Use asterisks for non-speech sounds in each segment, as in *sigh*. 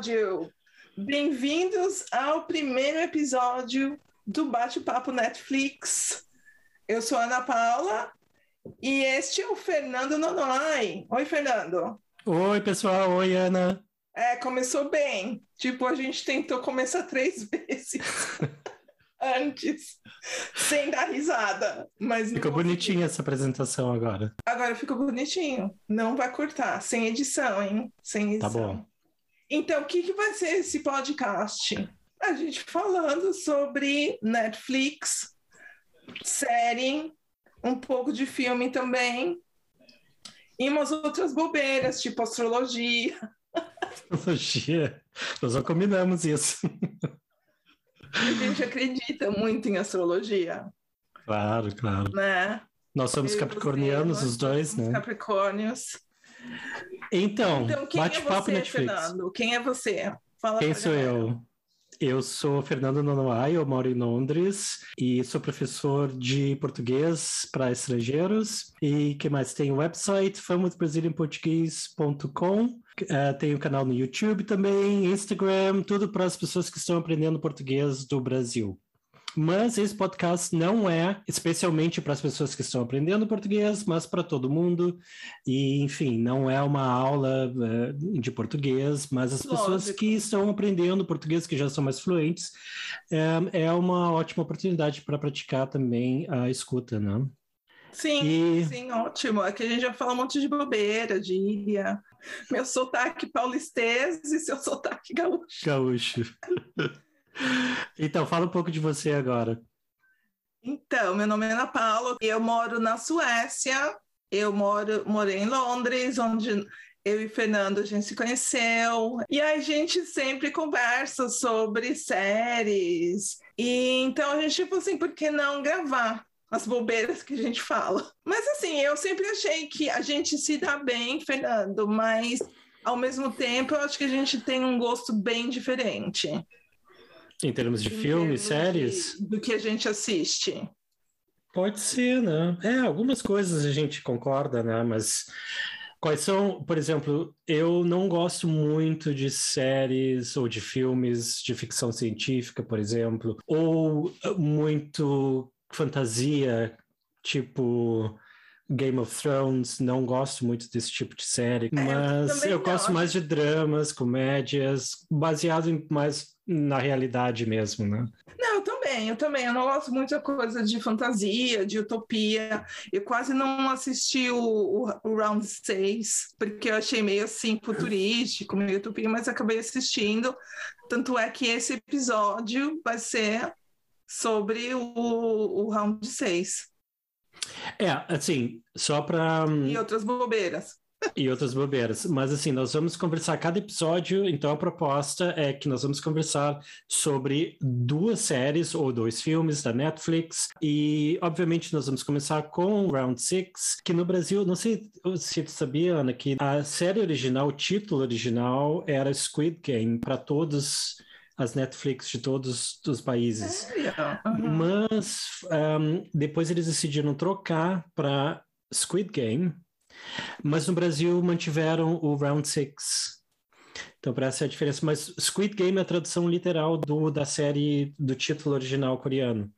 episódio! Bem-vindos ao primeiro episódio do Bate-Papo Netflix. Eu sou a Ana Paula e este é o Fernando Nonoai. Oi, Fernando. Oi, pessoal. Oi, Ana. É, começou bem. Tipo, a gente tentou começar três *laughs* vezes antes, sem dar risada. Mas ficou bonitinha essa apresentação agora. Agora ficou bonitinho. Não vai cortar, sem edição, hein? Sem Tá edição. bom. Então, o que, que vai ser esse podcast? A gente falando sobre Netflix, série, um pouco de filme também, e umas outras bobeiras, tipo astrologia. Astrologia. Nós não combinamos isso. A gente acredita muito em astrologia, Claro, claro. né? Nós somos capricornianos, os dois, né? Capricórnios. Então, Então, quem é bate-papo você, Netflix. Fernando? Quem é você? Fala Quem sou galera. eu? Eu sou Fernando Nonoai, eu moro em Londres e sou professor de português para estrangeiros. E que mais? Tem o website famosbrasilianportuguês.com, eh, tem o canal no YouTube também, Instagram, tudo para as pessoas que estão aprendendo português do Brasil. Mas esse podcast não é especialmente para as pessoas que estão aprendendo português, mas para todo mundo. E, enfim, não é uma aula eh, de português, mas as pessoas Lógico. que estão aprendendo português, que já são mais fluentes, é, é uma ótima oportunidade para praticar também a escuta, né? Sim, E- sim, ótimo. Aqui a gente já fala um monte de bobeira, gíria. Meu sotaque paulistês e seu *laughs* sotaque gaúcho. Gaúcho. *laughs* então, fala um pouco de você agora. Então, meu nome é Ana Paula, eu moro na Suécia, eu moro, morei em Londres, onde eu e Fernando a gente se conheceu, e a gente sempre conversa sobre séries, e então a gente, tipo assim, por que não gravar? As bobeiras que a gente fala. Mas assim, eu sempre achei que a gente se dá bem, Fernando, mas ao mesmo tempo eu acho que a gente tem um gosto bem diferente. Em termos de em filmes, séries? de- do que a gente assiste. Pode ser, né? É, algumas coisas a gente concorda, né? Mas quais são, por exemplo, eu não gosto muito de séries ou de filmes de ficção científica, por exemplo, ou muito fantasia, tipo Game of Thrones, não gosto muito desse tipo de série, mas também eu não, gosto mais de dramas, comédias, baseado em mais na realidade mesmo, né? Não, eu também, eu também. Eu não gosto muito da coisa de fantasia, de utopia. Eu quase não assisti o, o, o Round 6, porque eu achei meio assim futurístico, meio utopia, mas acabei assistindo. Tanto é que esse episódio vai ser sobre o, o Round 6 É, assim, só para e outras bobeiras. e outras bobeiras. Mas assim, nós vamos conversar cada episódio, então a proposta é que nós vamos conversar sobre duas séries ou dois filmes da Netflix e obviamente nós vamos começar com Round Six, que no Brasil, não sei se tu sabia, Ana, que a série original, o título original era Squid Game para todos as Netflix de todos os países. Uhum. Mas um, depois eles decidiram trocar para Squid Game, mas no Brasil mantiveram o Round Six. Então, para essa é a diferença. Mas Squid Game é a tradução literal do, da série do título original coreano.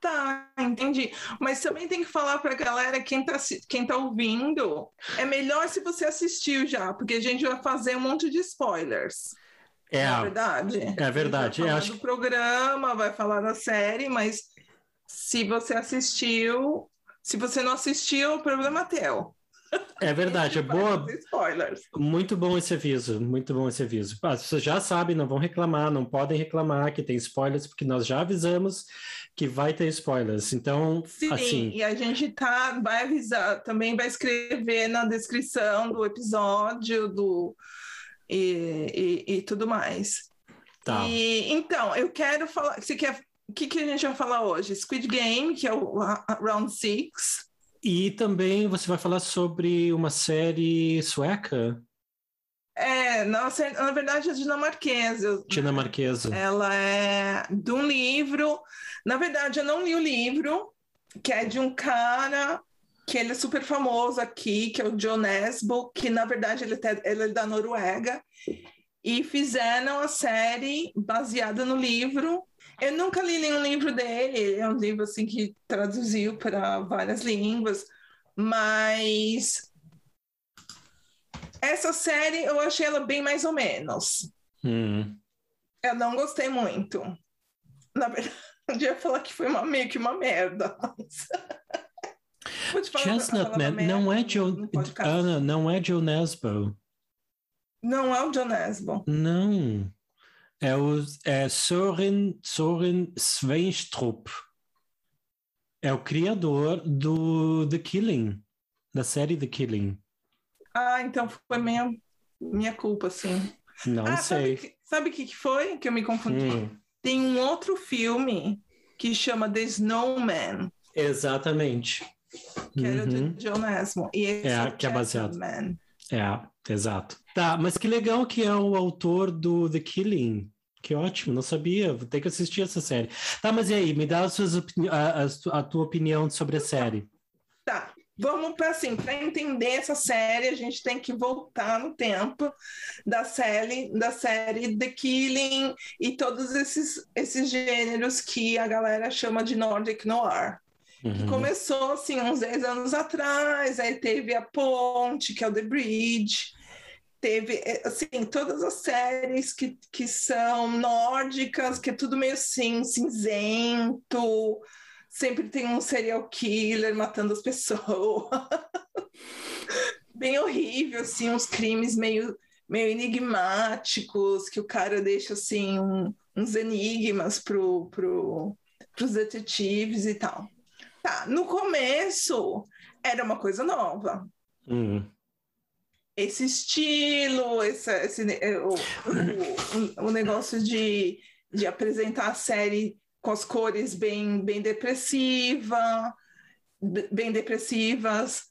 Tá, entendi. Mas também tem que falar para a galera, quem tá, quem tá ouvindo, é melhor se você assistiu já, porque a gente vai fazer um monte de spoilers. É, Não é verdade? é verdade. A vai falar acho do programa, vai falar da série, mas se você assistiu, se você não assistiu, o problema é teu. é verdade. É A boa, Spoilers. Muito bom esse aviso, muito bom esse aviso. As pessoas já sabem, não vão reclamar, não podem reclamar que tem spoilers, porque nós já avisamos que vai ter spoilers. Então, Sim, assim, e a gente tá, vai avisar, também vai escrever na descrição do episódio do e, e, e tudo mais. tá. E, então, eu quero falar. Você quer. O que, que a gente vai falar hoje? Squid Game, que é o Round Six. E também você vai falar sobre uma série sueca, É, na, na verdade, é dinamarquesa. dinamarquesa. Ela é de um livro. Na verdade, eu não li o livro, que é de um cara que ele é super famoso aqui, que é o John Nesbo, que na verdade ele, ele é da Noruega. e fizeram a série baseada no livro. Eu nunca li nenhum livro dele, é um livro assim que traduziu para várias línguas, mas essa série eu achei ela bem mais ou menos. Hum. Eu não gostei muito. Na verdade, *laughs* eu ia falar que foi uma, meio que uma merda. Mas... *laughs* Chestnut Man não é Joe, Ana, não é Joe Nesbo. Não é o John Nesbo. Não. É o é Soren, Soren Sveinstrup. É o criador do The Killing, da série The Killing. Ah, então foi minha, minha culpa, sim. Não ah, sei. Sabe o que, que foi que eu me confundi? Hum. Tem um outro filme que chama The Snowman. Exatamente. Que era uhum. do John Nesmo. E esse é, que é baseado. Man. É, exato. Tá, mas que legal que é o autor do The Killing. Que ótimo, não sabia. Vou ter que assistir essa série. Tá, mas e aí? Me dá a, a tua opinião sobre a série. Tá, vamos para assim, para entender essa série, a gente tem que voltar no tempo da série, da série The Killing e todos esses, esses gêneros que a galera chama de Nordic Noir. Uhum. Que começou assim uns 10 anos atrás, aí teve a Ponte, que é o The Bridge, teve eh, assim todas as séries que, que são nórdicas, que é tudo meio assim, cinzento, sempre tem um serial killer matando as pessoas. *laughs* Bem horrível, assim, uns crimes meio, meio enigmáticos, que o cara deixa assim um, uns enigmas pro, pro, pros detetives e tal. Tá, no começo era uma coisa nova. Uhum. Esse estilo, esse, esse é, o, o, o, negócio de, de apresentar a série com as cores bem, bem depressiva, bem depressivas.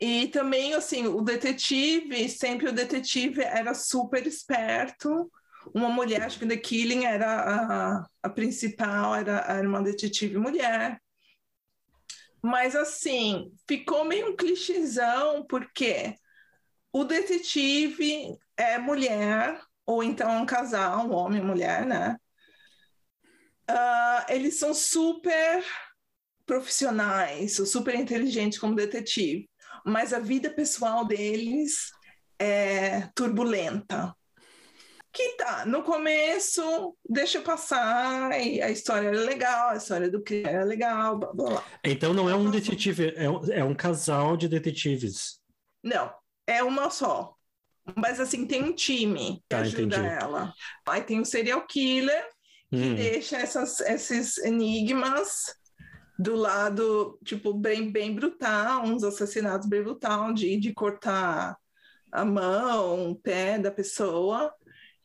E também, assim, o detetive, sempre o detetive era super esperto. Uma mulher, acho que The Killing era a, a principal, era, era uma detetive mulher. Mas assim, ficou meio um clichêzão, porque o detetive é mulher, ou então é um casal, um homem e mulher, né? Uh, eles são super profissionais, super inteligentes como detetive, mas a vida pessoal deles é turbulenta que tá, no começo, deixa passar, e a história era legal, a história do crime era legal, blá, blá, blá. Então não é um detetive, é um, é um casal de detetives. Não, é uma só. Mas assim, tem um time que tá, ajuda entendi. ela. Aí tem o um serial killer, que hum. deixa essas, esses enigmas do lado, tipo, bem, bem brutal, uns assassinatos bem brutal, de, de cortar a mão, o pé da pessoa.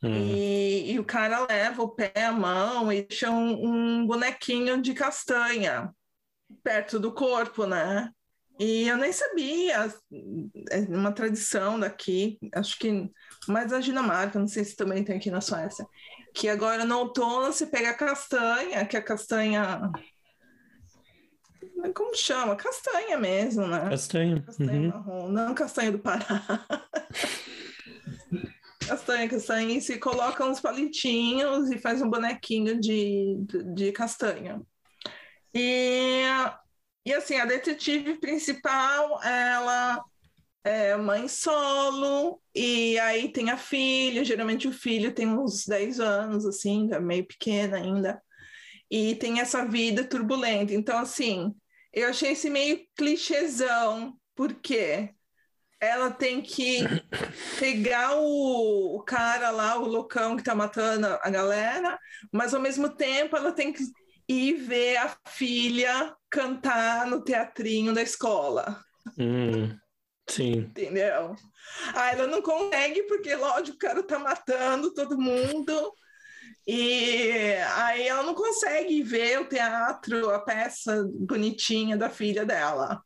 Uhum. E, e, o cara leva o pé, a mão e deixa um, um, bonequinho de castanha perto do corpo, né? E eu nem sabia, é uma tradição daqui, acho que mais na Dinamarca, não sei se também tem aqui na Suécia, que agora no outono você pega a castanha, que é a castanha. Como chama? Castanha mesmo, né? Castanha. Castanha uhum. marrom, não castanha do Pará. *laughs* castanha, castanha, e se coloca uns palitinhos e faz um bonequinho de, de castanha. E, e assim, a detetive principal, ela é mãe solo, e aí tem a filha, geralmente o filho tem uns 10 anos, assim, é meio pequena ainda, e tem essa vida turbulenta. Então, assim, eu achei esse meio clichêzão, porque ela tem que pegar o, o, cara lá, o loucão que tá matando a galera, mas ao mesmo tempo ela tem que ir ver a filha cantar no teatrinho da escola. Hum, sim. Entendeu? Aí ela não consegue, porque, lógico, o cara tá matando todo mundo. E aí ela não consegue ver o teatro, a peça bonitinha da filha dela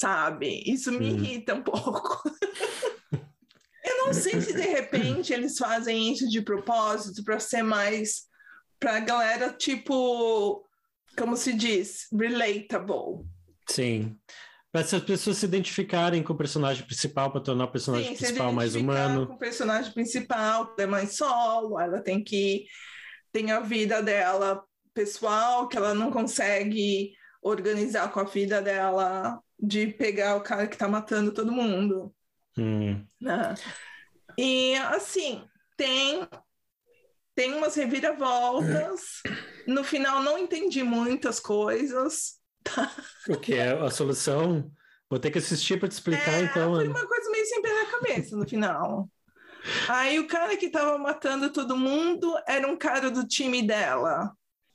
sabe? Isso me irrita um pouco. *laughs* Eu não sei se de repente eles fazem isso de propósito para ser mais para a galera tipo, como se diz, relatable. Sim. Para as pessoas se identificarem com o personagem principal, para tornar o personagem Sim, principal mais humano. Com o personagem principal, é mãe solo, ela tem que. tem a vida dela pessoal, que ela não consegue organizar com a vida dela de pegar o cara que tá matando todo mundo. Hum. Né? E assim, tem tem umas reviravoltas. No final não entendi muitas coisas. O que é a solução? Vou ter que assistir para te explicar, é, então. Foi uma coisa meio sem pé na cabeça no final. Aí o cara que tava matando todo mundo era um cara do time dela.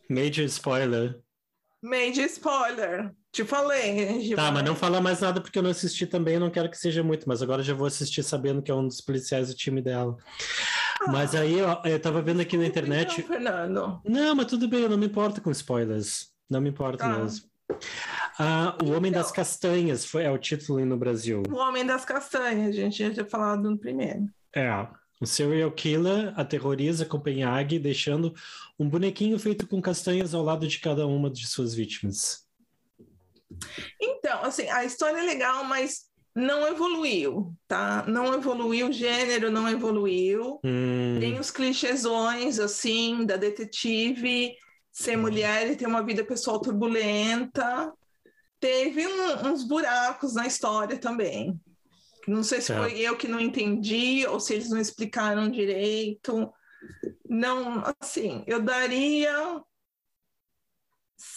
Major spoiler. Major spoiler. Te falei. *laughs* Tá, mas não fala mais nada porque eu não assisti também, não quero que seja muito, mas agora já vou assistir sabendo que é um dos policiais do time dela. Ah, mas aí, ó, eu tava vendo aqui na *laughs* internet. Não, Fernando. Não, mas tudo bem, eu não me importo com spoilers. Não me importa ah. mesmo. Ah, o Homem então, das Castanhas foi, é o título no Brasil. O Homem das Castanhas, a gente já tinha falado no primeiro. É. O serial killer aterroriza Copenhague, deixando um bonequinho feito com castanhas ao lado de cada uma de suas vítimas. Então, assim, a história é legal, mas não evoluiu, tá? Não evoluiu, o gênero não evoluiu. Hum. Tem os clichêsões, assim, da detetive ser mulher e ter uma vida pessoal turbulenta. Teve um, uns buracos na história também. Não sei se foi eu que não entendi ou se eles não explicaram direito. Não, assim, eu daria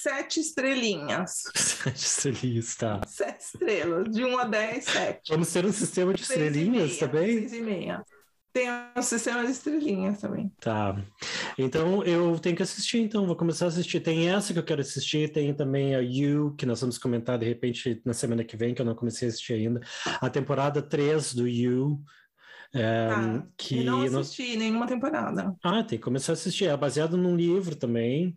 sete estrelinhas. *laughs* Sete estrelinhas, tá. Sete estrelas, de 1 a 10, sete. Vamos ter um sistema de seis estrelinhas meia, também? Seis e meia. Tem um sistema de estrelinhas também. Tá. Então eu tenho que assistir, então vou começar a assistir. Tem essa que eu quero assistir, tem também a You, que nós vamos comentar de repente na semana que vem, que eu não comecei a assistir ainda. A temporada 3 do You, é, ah, que eu não assisti não... nenhuma temporada. Ah, tem que começar a assistir. É baseado num livro também,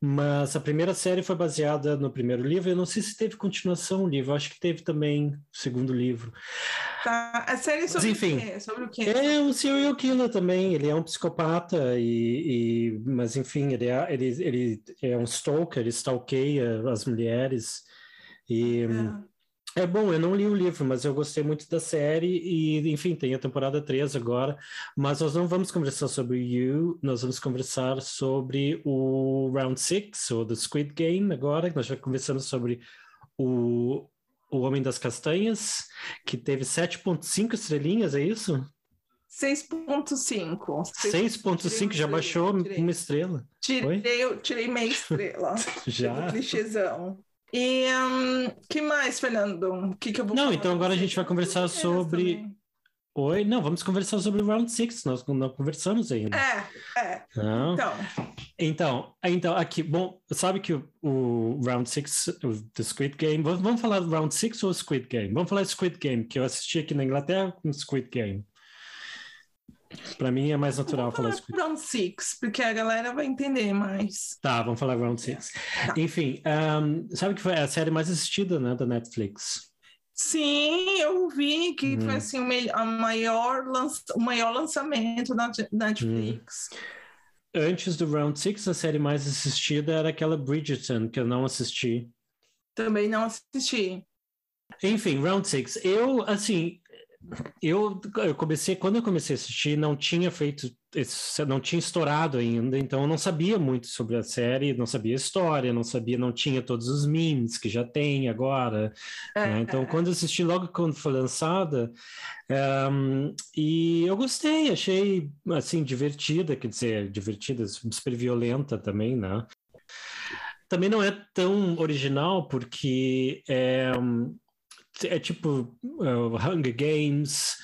mas a primeira série foi baseada no primeiro livro. Eu não sei se teve continuação o livro, acho que teve também o segundo livro. Tá, a série sobre mas, enfim, o quê? Sobre o quê? É um serial killer também. Ele é um psicopata e, e mas enfim, ele é, ele, ele é um stalker. Ele stalkeia as mulheres e é. É bom, eu não li o livro, mas eu gostei muito da série e, enfim, tem a temporada 3 agora, mas nós não vamos conversar sobre You, nós vamos conversar sobre o Round 6, ou do Squid Game agora, nós já conversamos sobre o, o Homem das Castanhas, que teve 7.5 estrelinhas, é isso? 6.5. 6.5 já baixou tirei. uma estrela. Tirei, tirei meia estrela. *laughs* já? Clichêzão. E um, que mais, Fernando? O que, que eu vou Não, então agora a gente vai conversar sobre. Oi, não, vamos conversar sobre o Round 6, nós não conversamos ainda. É, é. Não. Então. Então, então, aqui, bom, sabe que o, o Round 6 do Squid Game, vamos falar do Round 6 ou Squid Game? Vamos falar do Squid Game, que eu assisti aqui na Inglaterra com Squid Game. Para mim é mais natural vamos falar, falar Round 6, porque a galera vai entender mais. Tá, vamos falar Round 6. Tá. Enfim, um, sabe que foi a série mais assistida né, da Netflix? Sim, eu vi que hum. foi assim, o, a maior o maior lançamento da Netflix. Hum. Antes do Round 6, a série mais assistida era aquela Bridgerton, que eu não assisti. Também não assisti. Enfim, Round 6. Eu, assim, eu, eu comecei, quando eu comecei a assistir, não tinha feito, não tinha estourado ainda, então eu não sabia muito sobre a série, não sabia a história, não sabia, não tinha todos os memes que já tem agora. Né? Então, é. quando eu assisti logo quando foi lançada, um, e eu gostei, achei assim divertida, quer dizer, divertida, super violenta também, né? Também não é tão original porque é, é tipo uh, Hunger Games,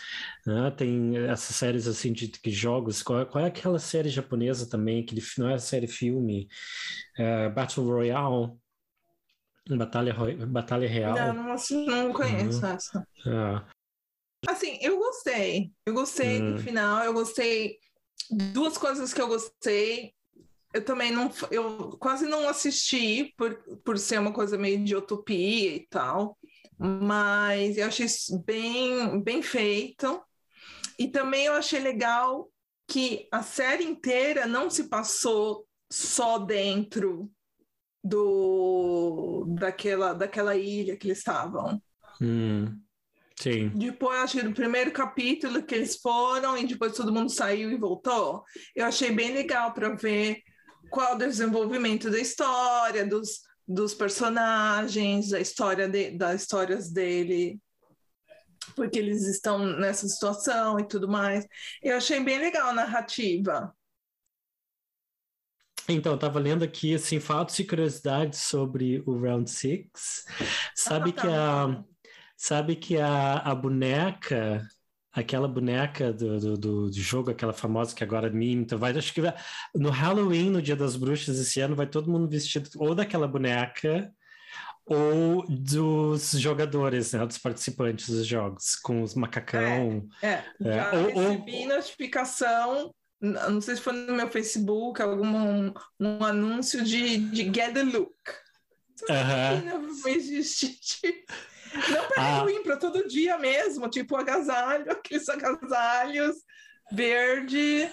né? tem essas séries assim de, de jogos. Qual, qual, é aquela série japonesa também, que não é série filme, uh, Battle Royale, Batalha, Batalha Real. Não, não, não conheço uhum. essa. Uh. Assim, eu gostei. Eu gostei do hum. final, eu gostei. Duas coisas que eu gostei eu também não eu quase não assisti por, por ser uma coisa meio de utopia e tal mas eu achei bem, bem feito. E também eu achei legal que a série inteira não se passou só dentro do daquela, daquela ilha que eles estavam. Hum, sim. Depois, acho que no primeiro capítulo que eles foram e depois todo mundo saiu e voltou. Eu achei bem legal para ver qual o desenvolvimento da história, dos, dos personagens, da história de, das histórias dele, porque eles estão nessa situação e tudo mais. Eu achei bem legal a narrativa. Então, eu estava lendo aqui, assim, fatos e curiosidades sobre o Round Six. Sabe ah, tá. que a... Sabe que a, a boneca aquela boneca do, do, do, jogo, aquela famosa que agora é meme, então vai, acho que vai, no Halloween, no Dia das Bruxas esse ano, vai todo mundo vestido ou daquela boneca ou dos jogadores, né, dos participantes dos jogos, com os macacão. É, é. é. já ou, recebi ou... notificação, não sei se foi no meu Facebook, algum um, anúncio de, de Get the Look. Uh -huh. Não para ah. Halloween, para todo dia mesmo, tipo agasalho, *laughs* aqueles agasalhos verde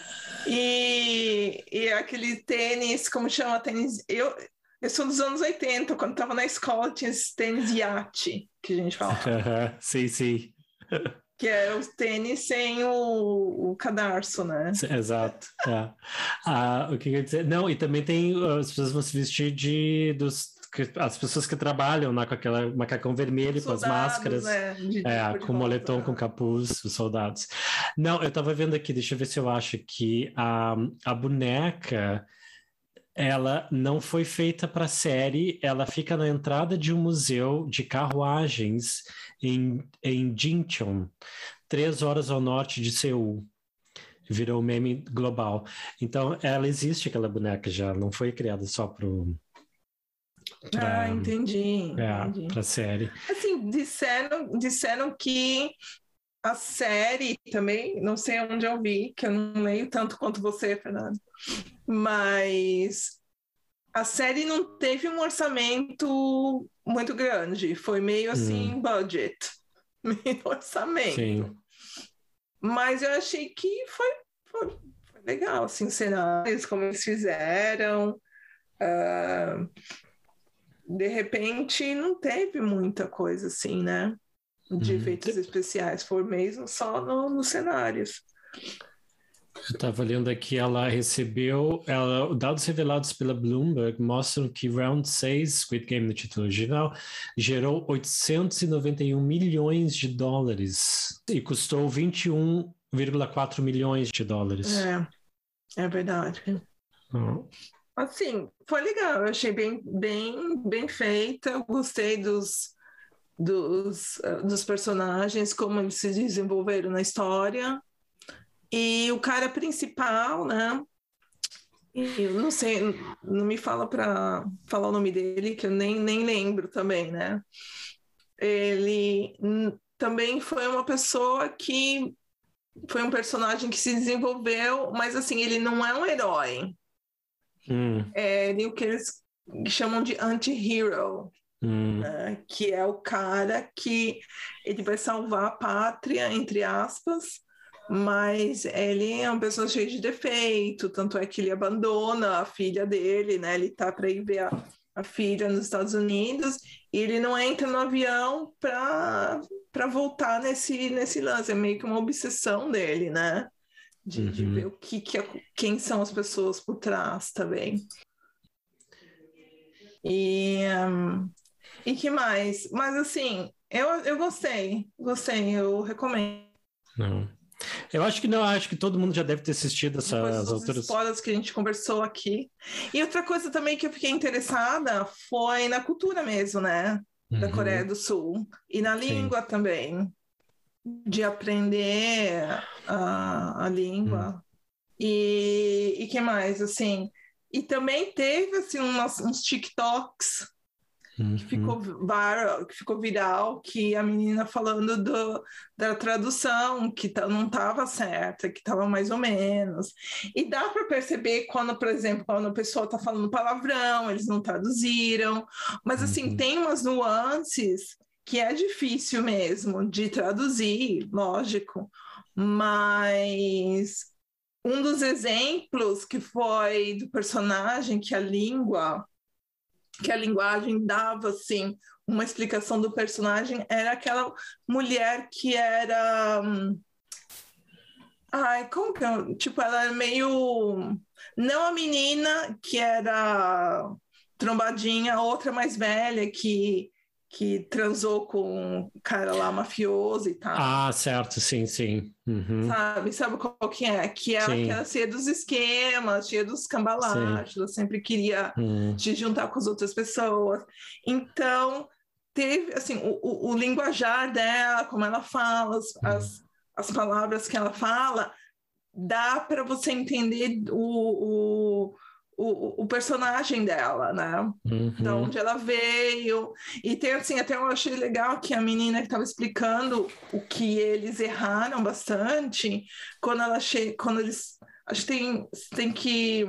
e, e aquele tênis, como chama tênis? Eu, eu sou dos anos 80, quando estava na escola tinha esse tênis iate, que a gente fala. sim, sim. que é o tênis sem o, o cadarço, né? Exato. É. Ah, o que quer dizer? Não, e também tem as pessoas vão se vestir de dos as pessoas que trabalham lá com aquela macacão vermelho, soldados, com as máscaras, é, de, é, com moletom, com capuz, os soldados. Não, eu estava vendo aqui, deixa eu ver se eu acho que a, a boneca ela não foi feita para série, ela fica na entrada de um museu de carruagens em, em Jincheon, três horas ao norte de Seul. Virou meme global. Então, ela existe, aquela boneca já, não foi criada só para Pra, ah, entendi. É, entendi. pra série. Assim, disseram, disseram que a série também, não sei onde eu vi, que eu não leio tanto quanto você, Fernando, mas a série não teve um orçamento muito grande, foi meio assim, hum. budget, *laughs* meio orçamento. Sim. Mas eu achei que foi, foi, foi legal, assim, cenários, como eles fizeram. Uh, de repente não teve muita coisa assim, né? De uhum. efeitos especiais, foi mesmo só no, nos cenários. Eu estava lendo aqui, ela recebeu, ela, dados revelados pela Bloomberg mostram que Round 6, Squid Game no título original, gerou 891 milhões de dólares e custou 21,4 milhões de dólares. É, é verdade. Uhum. Assim, foi legal, eu achei bem, bem, bem feita, eu gostei dos, dos, uh, dos personagens, como eles se desenvolveram na história. E o cara principal, né? Eu não sei, não me fala para falar o nome dele, que eu nem, nem lembro também, né? Ele também foi uma pessoa que foi um personagem que se desenvolveu, mas assim, ele não é um herói. Hum. É o que eles chamam de anti-hero, hum. né? que é o cara que ele vai salvar a pátria, entre aspas, mas ele é uma pessoa cheia de defeito, tanto é que ele abandona a filha dele, né? Ele tá para ir ver a, a filha nos Estados Unidos e ele não entra no avião para voltar nesse, nesse lance. É meio que uma obsessão dele, né? De, uhum. de ver o que, que é, quem são as pessoas por trás também. E, um, e que mais? Mas assim, eu, eu gostei, gostei, eu recomendo. Não. Eu acho que não, acho que todo mundo já deve ter assistido essas alturas. spoilers que a gente conversou aqui. E outra coisa também que eu fiquei interessada foi na cultura mesmo, né? Da uhum. Coreia do Sul. E na língua Sim. também de aprender a, a língua. Hum. E, e que mais, assim... E também teve, assim, umas, uns TikToks uhum. que, ficou viral, que ficou viral, que a menina falando do, da tradução, que não estava certa, que estava mais ou menos. E dá para perceber quando, por exemplo, quando a pessoa está falando palavrão, eles não traduziram. Mas, assim, uhum. tem umas nuances que é difícil mesmo de traduzir, lógico, mas um dos exemplos que foi do personagem que a língua que a linguagem dava assim uma explicação do personagem era aquela mulher que era hum, ai como que é? tipo ela era meio não a menina que era trombadinha outra mais velha que que transou com um cara lá mafioso e tal. Ah, certo, sim, sim. Uhum. Sabe, sabe qual que é? Que ela, que era cheia dos esquemas, cheia dos cambalaches, ela sempre queria uhum. se juntar com as outras pessoas. Então, teve, assim, o, o, o linguajar dela, como ela fala, as, uhum. as, as palavras que ela fala, dá para você entender o, o o, o personagem dela, né? Uhum. De onde ela veio. E tem assim, até eu achei legal que a menina que estava explicando o que eles erraram bastante, quando ela chega, quando eles. Acho que tem, tem que.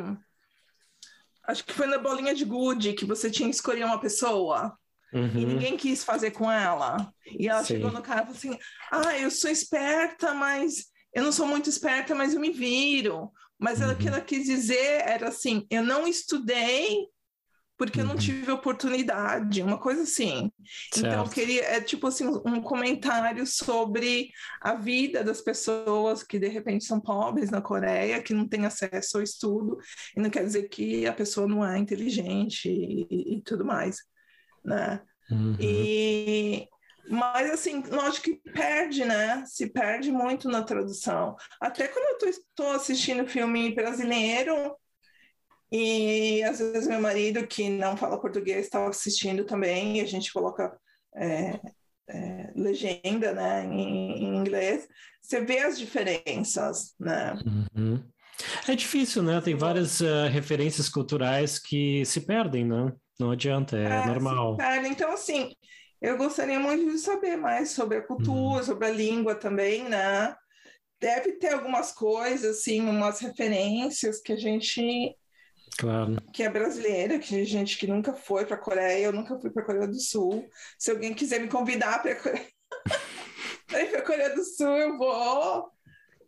Acho que foi na bolinha de gude que você tinha que escolher uma pessoa. Uhum. E ninguém quis fazer com ela. E ela Sim. chegou no cara e falou assim: Ah, eu sou esperta, mas eu não sou muito esperta, mas eu me viro. Mas uhum. o que uhum. ela quis dizer era assim: eu não estudei porque eu não uhum. tive oportunidade, uma coisa assim. Certo. Então, eu queria, é tipo assim, um comentário sobre a vida das pessoas que de repente são pobres na Coreia, que não têm acesso ao estudo, e não quer dizer que a pessoa não é inteligente e, e tudo mais, né? Uhum. E, mas, assim, lógico que perde, né? Se perde muito na tradução. Até quando eu estou assistindo filme brasileiro, e às vezes meu marido, que não fala português, está assistindo também, e a gente coloca é, é, legenda né, em, em, inglês, você vê as diferenças, né? Uhum. É difícil, né? Tem várias uh, referências culturais que se perdem, né? Não adianta, é, é normal. Então, assim, eu gostaria muito de saber mais sobre a cultura, uhum. sobre a língua também, né? Deve ter algumas coisas, assim, umas referências que a gente Claro. Que é brasileira, que gente que nunca foi para a Coreia, eu nunca fui para a Coreia do Sul. Se alguém quiser me convidar para Coreia... *laughs* ir para a Coreia do Sul, eu vou.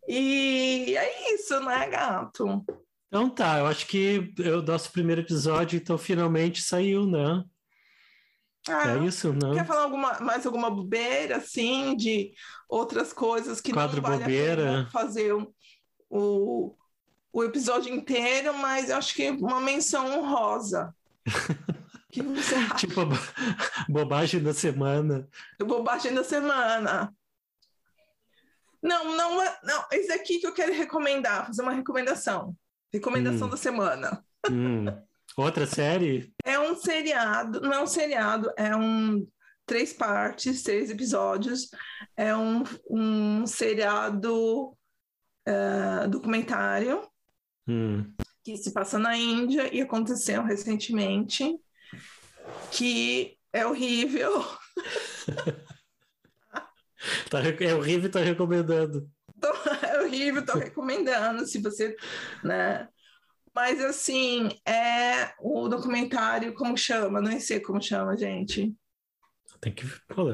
E é isso, né, gato? Então tá, eu acho que o nosso primeiro episódio, então finalmente saiu, né? Ah, é isso, não? Quer falar alguma, mais alguma bobeira, assim, de outras coisas que Quadro não vale bobeira. fazer o, o, o, episódio inteiro, mas acho que uma menção honrosa. *laughs* que tipo, *laughs* bobagem da semana. Bobagem da semana. Não, não, não, esse aqui que eu quero recomendar, fazer uma recomendação. Recomendação hum. da semana. Hum. *laughs* Outra série? É um seriado, não é um seriado, é um três partes, três episódios. É um, um seriado uh, documentário hum. que se passa na Índia e aconteceu recentemente, que é horrível. *laughs* tá, é horrível, tá recomendando. Tô, *laughs* é horrível, tô recomendando. Se você, né? Mas, assim, é o documentário, como chama? Não sei como chama, gente. Tem que pô,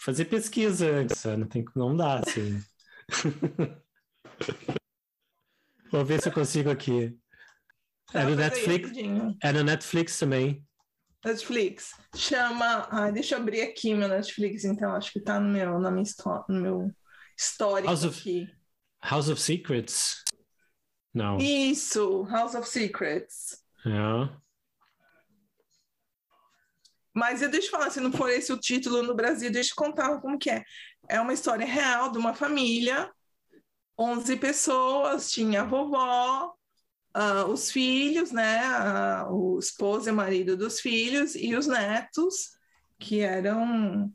fazer pesquisa antes, não, tem, não dá, assim. *laughs* Vou ver se eu consigo aqui. É no Netflix. é no Netflix também. Netflix. Chama. Ai, deixa eu abrir aqui meu Netflix, então. Acho que tá no meu, na minha no meu histórico House aqui. Of, House of Secrets. Não. Isso, House of Secrets. É. Mas eu deixa eu falar, se não for esse o título no Brasil, deixa eu contar como que é. É uma história real de uma família, 11 pessoas, tinha a vovó, uh, os filhos, né, uh, o esposo e marido dos filhos e os netos, que eram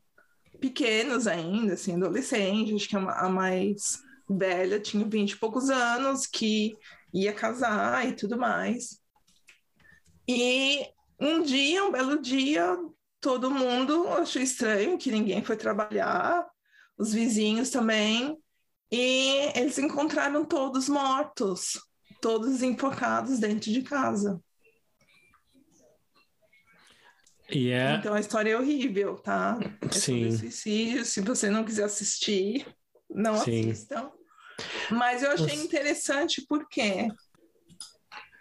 pequenos ainda, assim, adolescentes, acho que a mais velha, tinha 20 e poucos anos, que ia casar e tudo mais. E um dia, um belo dia, todo mundo achou estranho que ninguém foi trabalhar, os vizinhos também, e eles encontraram todos mortos, todos enfocados dentro de casa. Yeah. É então a história é horrível, tá? É Sim. suicídio. Se você não quiser assistir, não Sim. assistam. Mas eu achei interessante porque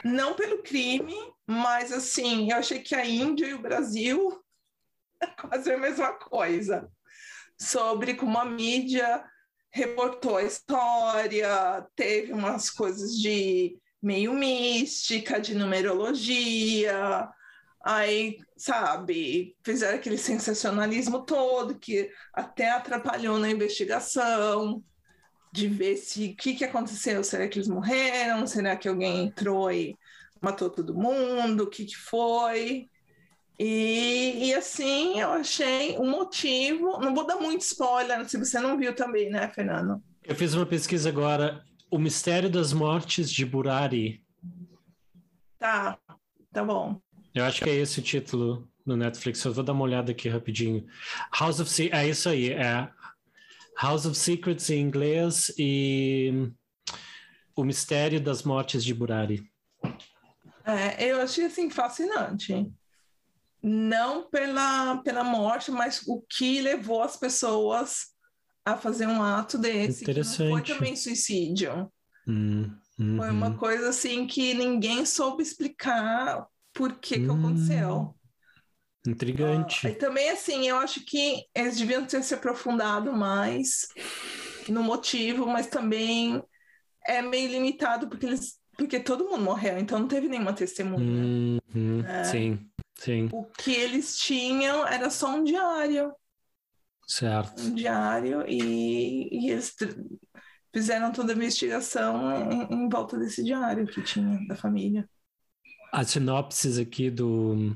não pelo crime, mas assim, eu achei que a Índia e o Brasil *laughs* é quase a mesma coisa. Sobre como a mídia reportou a história, teve umas coisas de meio mística, de numerologia, aí, sabe, fizeram aquele sensacionalismo todo que até atrapalhou na investigação de ver se o que, que aconteceu, será que eles morreram, será que alguém entrou e matou todo mundo, o que, que foi? E, e, assim, eu achei um motivo. Não vou dar muito spoiler, se você não viu também, né, Fernando? Eu fiz uma pesquisa agora. O Mistério das Mortes de Burari. Tá, tá bom. Eu acho que é esse o título no Netflix. Eu vou dar uma olhada aqui rapidinho. House of Se é isso aí, é House of Secrets em inglês e O Mistério das Mortes de Burari. É, eu achei assim fascinante não pela, pela morte, mas o que levou as pessoas a fazer um ato desse. Interessante. foi também suicídio. Hum, Foi uma coisa assim que ninguém soube explicar por que, que hum, aconteceu. Intrigante. Uh, e também, assim, eu acho que eles deviam ter se aprofundado mais no motivo, mas também é meio limitado porque eles porque todo mundo morreu, então não teve nenhuma testemunha. Uhum, é. Sim. Sim. O que eles tinham era só um diário. Certo. Um diário e, e eles fizeram toda a investigação em, em, volta desse diário que tinha da família. A sinopse aqui do,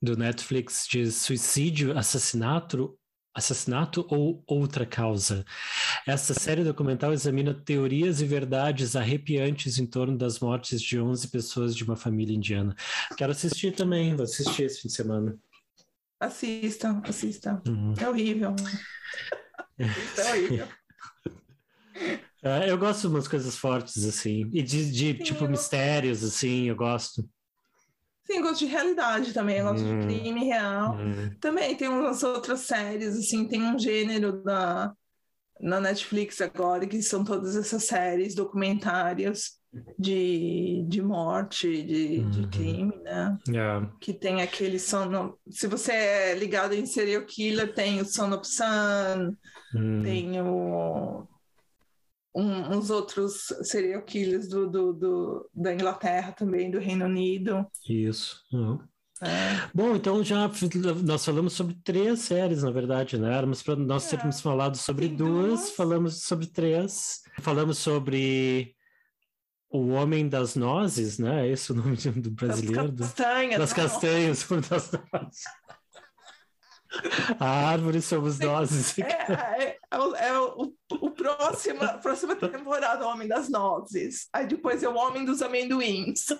do Netflix de suicídio, assassinato assassinato ou outra causa. Essa série documental examina teorias e verdades arrepiantes em torno das mortes de 11 pessoas de uma família indiana. Quero assistir também, vou assistir esse fim de semana. Assistam, assistam. Uhum. É horrível. é horrível. É, eu gosto de umas coisas fortes, assim, e de, de Sim, tipo, mistérios, assim, eu gosto. Sim, gosto de realidade também, gosto hum, de crime real. Hum. Também tem umas outras séries, assim, tem um gênero da, na Netflix agora, que são todas essas séries documentárias de, de morte, de, de uhum. crime, né? Yeah. Que tem aquele sono. Se você é ligado em serial killer, tem o Son of Sun, hum. tem o um, uns outros serial killers do, do, do, da Inglaterra também, do Reino Unido. Isso. Uhum. É. Bom, então já nós falamos sobre três séries, na verdade, né? Éramos para nós é. termos falado sobre duas, duas, falamos sobre três, falamos sobre o Homem das Nozes, né? É esse o nome do brasileiro? Das castanhas. Das castanhas, *laughs* das nozes. A árvore somos nós. É, é, é, o, é o, o próximo, a próxima temporada, o Homem das Nozes. Aí depois é o Homem dos Amendoins. *laughs*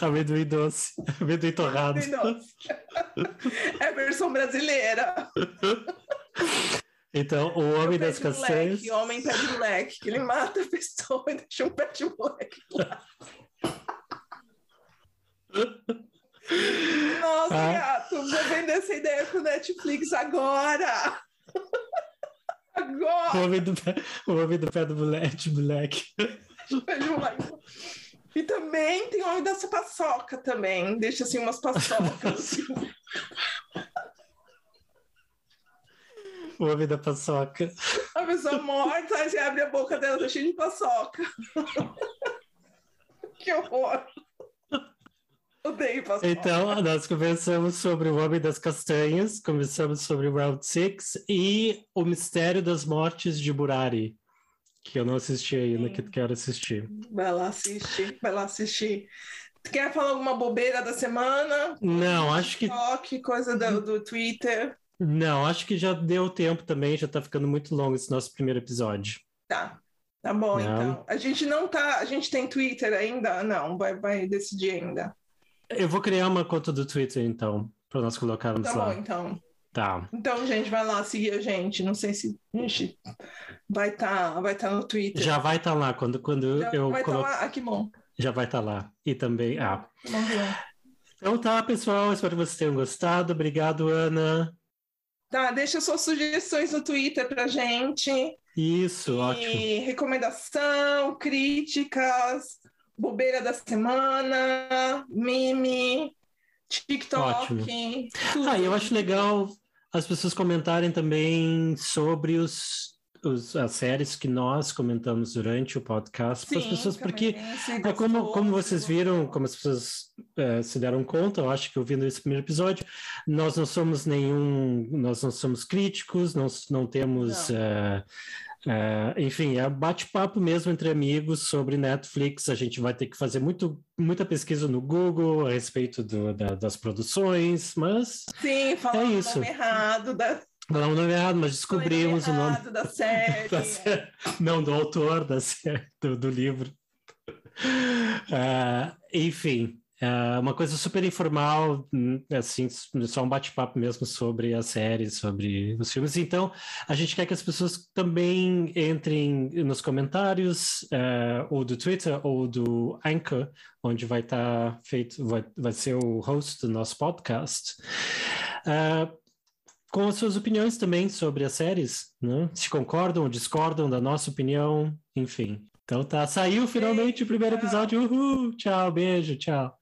Amendoim doce. Amendoim torrado. É a versão brasileira. Então, o Homem das Castanhas. O homem pé de moleque, que ele mata a pessoa e deixa um pé de moleque lá. *laughs* Nossa, ah. Vou vender essa ideia pro Netflix agora! *laughs* agora! O homem do pé, o homem do, pé do moleque, moleque. E também tem o homem dessa paçoca também. Deixa assim umas paçocas. o homem da paçoca. A pessoa morta, você abre a boca dela, tá cheia de paçoca. *laughs* que horror! Odeio paçoca. Então, nós começamos sobre o Homem das Castanhas, começamos sobre o Round Six e o Mistério das Mortes de Burari, que eu não assisti ainda, que quero assistir. Vai lá assistir, vai lá assistir. Quer falar alguma bobeira da semana? Não, acho que. TikTok, coisa do, do Twitter. Não, acho que já deu tempo também, já tá ficando muito longo esse nosso primeiro episódio. Tá. Tá bom, não. então. A gente não tá. A gente tem Twitter ainda? Não, vai, vai decidir ainda. Eu vou criar uma conta do Twitter, então, para nós colocarmos tá lá. Tá bom, então. Tá. Então, gente, vai lá seguir a gente. Não sei se a gente vai estar tá, vai tá no Twitter. Já vai estar tá lá quando, quando Já eu vai coloco... tá lá. Ah, que bom. Já vai estar tá lá. E também. Ah. Vamos Então tá, pessoal. Espero que vocês tenham gostado. Obrigado, Ana. Tá, deixa suas sugestões no Twitter pra gente. Isso, e ótimo. recomendação, críticas, bobeira da semana, meme, TikTok. Ótimo. tudo. Ah, eu acho legal as pessoas comentarem também sobre os, os, as séries que nós comentamos durante o podcast para as pessoas, porque é como, como vocês viram, como as pessoas eh, se deram conta, eu acho que ouvindo esse primeiro episódio, nós não somos nenhum, nós não somos críticos, não, não temos, Não. eh, eh, enfim, é bate-papo mesmo entre amigos sobre Netflix. A gente vai ter que fazer muito, muita pesquisa no Google a respeito do- da- das produções, mas Sim, falando É o isso. nome errado da, o nome errado, mas descobrimos o nome errado da série. *laughs* da série, não do autor da série, do, do livro. Ah, enfim, ah, uma coisa super informal, hum, assim, só um bate-papo mesmo sobre a série, sobre os filmes. Então, a gente quer que as pessoas também entrem nos comentários, ah, ou do Twitter, ou do Anchor, onde vai estar feito, vai, vai ser o host do nosso podcast. Ah, com as suas opiniões também sobre as séries, né? Se concordam ou discordam da nossa opinião, enfim. Então tá, saiu finalmente o primeiro tchau. episódio. Uhul! Tchau, beijo, tchau.